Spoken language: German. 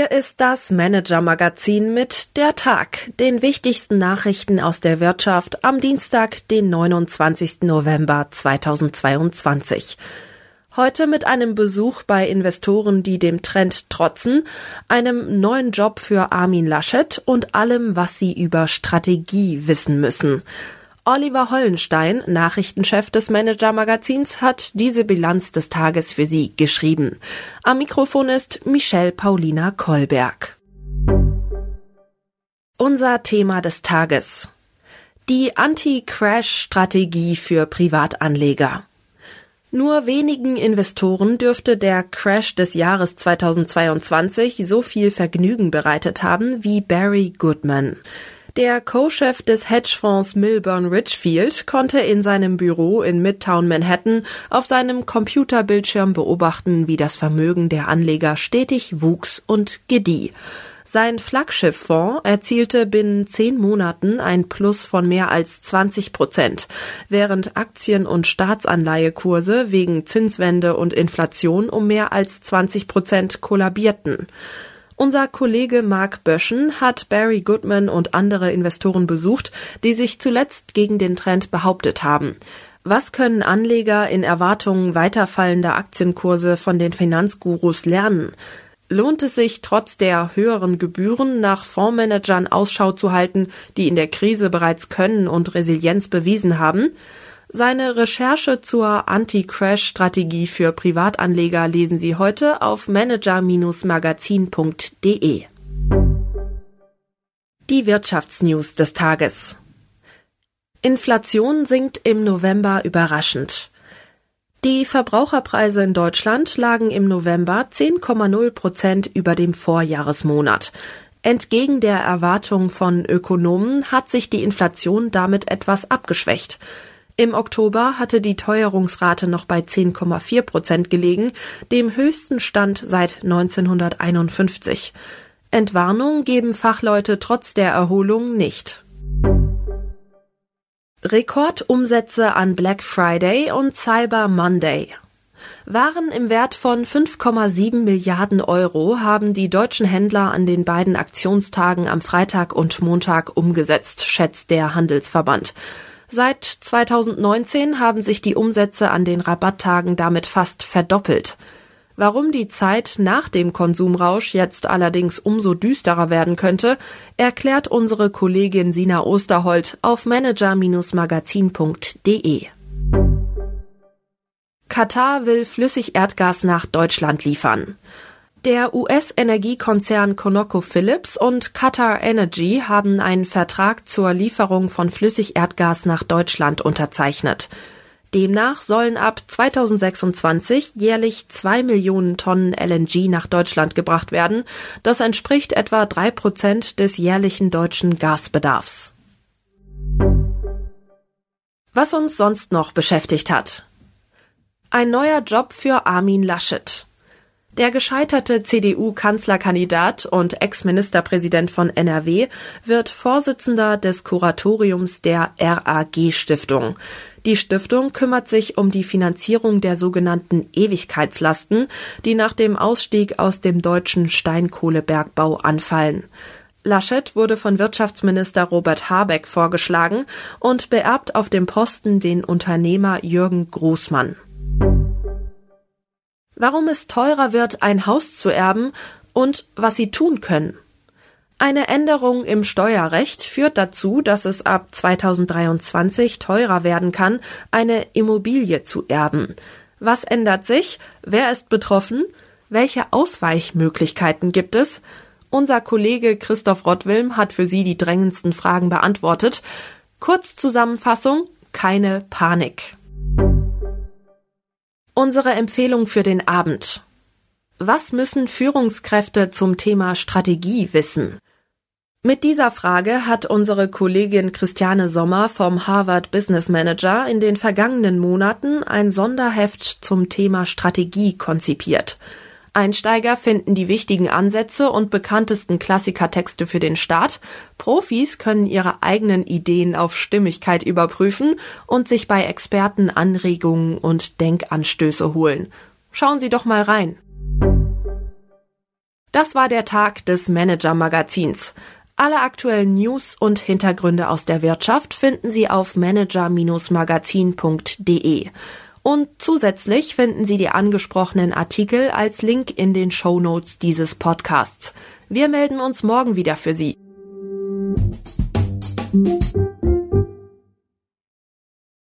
Hier ist das Manager-Magazin mit der Tag, den wichtigsten Nachrichten aus der Wirtschaft am Dienstag, den 29. November 2022. Heute mit einem Besuch bei Investoren, die dem Trend trotzen, einem neuen Job für Armin Laschet und allem, was sie über Strategie wissen müssen. Oliver Hollenstein, Nachrichtenchef des Manager-Magazins, hat diese Bilanz des Tages für Sie geschrieben. Am Mikrofon ist Michelle Paulina Kolberg. Unser Thema des Tages. Die Anti-Crash-Strategie für Privatanleger. Nur wenigen Investoren dürfte der Crash des Jahres 2022 so viel Vergnügen bereitet haben wie Barry Goodman. Der Co-Chef des Hedgefonds Milburn Richfield konnte in seinem Büro in Midtown Manhattan auf seinem Computerbildschirm beobachten, wie das Vermögen der Anleger stetig wuchs und gedieh. Sein Flaggschifffonds erzielte binnen zehn Monaten ein Plus von mehr als 20 Prozent, während Aktien- und Staatsanleihekurse wegen Zinswende und Inflation um mehr als 20 Prozent kollabierten. Unser Kollege Mark Böschen hat Barry Goodman und andere Investoren besucht, die sich zuletzt gegen den Trend behauptet haben. Was können Anleger in Erwartung weiterfallender Aktienkurse von den Finanzgurus lernen? Lohnt es sich, trotz der höheren Gebühren nach Fondsmanagern Ausschau zu halten, die in der Krise bereits Können und Resilienz bewiesen haben? Seine Recherche zur Anti-Crash-Strategie für Privatanleger lesen Sie heute auf manager-magazin.de. Die Wirtschaftsnews des Tages. Inflation sinkt im November überraschend. Die Verbraucherpreise in Deutschland lagen im November 10,0 Prozent über dem Vorjahresmonat. Entgegen der Erwartung von Ökonomen hat sich die Inflation damit etwas abgeschwächt. Im Oktober hatte die Teuerungsrate noch bei 10,4 Prozent gelegen, dem höchsten Stand seit 1951. Entwarnung geben Fachleute trotz der Erholung nicht. Rekordumsätze an Black Friday und Cyber Monday. Waren im Wert von 5,7 Milliarden Euro haben die deutschen Händler an den beiden Aktionstagen am Freitag und Montag umgesetzt, schätzt der Handelsverband. Seit 2019 haben sich die Umsätze an den Rabatttagen damit fast verdoppelt. Warum die Zeit nach dem Konsumrausch jetzt allerdings umso düsterer werden könnte, erklärt unsere Kollegin Sina Osterholt auf manager-magazin.de. Katar will Flüssigerdgas nach Deutschland liefern. Der US-Energiekonzern ConocoPhillips und Qatar Energy haben einen Vertrag zur Lieferung von Flüssigerdgas nach Deutschland unterzeichnet. Demnach sollen ab 2026 jährlich zwei Millionen Tonnen LNG nach Deutschland gebracht werden. Das entspricht etwa drei Prozent des jährlichen deutschen Gasbedarfs. Was uns sonst noch beschäftigt hat. Ein neuer Job für Armin Laschet. Der gescheiterte CDU-Kanzlerkandidat und Ex-Ministerpräsident von NRW wird Vorsitzender des Kuratoriums der RAG-Stiftung. Die Stiftung kümmert sich um die Finanzierung der sogenannten Ewigkeitslasten, die nach dem Ausstieg aus dem deutschen Steinkohlebergbau anfallen. Laschet wurde von Wirtschaftsminister Robert Habeck vorgeschlagen und beerbt auf dem Posten den Unternehmer Jürgen Großmann warum es teurer wird, ein Haus zu erben und was sie tun können. Eine Änderung im Steuerrecht führt dazu, dass es ab 2023 teurer werden kann, eine Immobilie zu erben. Was ändert sich? Wer ist betroffen? Welche Ausweichmöglichkeiten gibt es? Unser Kollege Christoph Rottwilm hat für Sie die drängendsten Fragen beantwortet. Kurzzusammenfassung, keine Panik. Unsere Empfehlung für den Abend. Was müssen Führungskräfte zum Thema Strategie wissen? Mit dieser Frage hat unsere Kollegin Christiane Sommer vom Harvard Business Manager in den vergangenen Monaten ein Sonderheft zum Thema Strategie konzipiert. Einsteiger finden die wichtigen Ansätze und bekanntesten Klassikertexte für den Start. Profis können ihre eigenen Ideen auf Stimmigkeit überprüfen und sich bei Experten Anregungen und Denkanstöße holen. Schauen Sie doch mal rein. Das war der Tag des Manager Magazins. Alle aktuellen News und Hintergründe aus der Wirtschaft finden Sie auf manager-magazin.de. Und zusätzlich finden Sie die angesprochenen Artikel als Link in den Show Notes dieses Podcasts. Wir melden uns morgen wieder für Sie.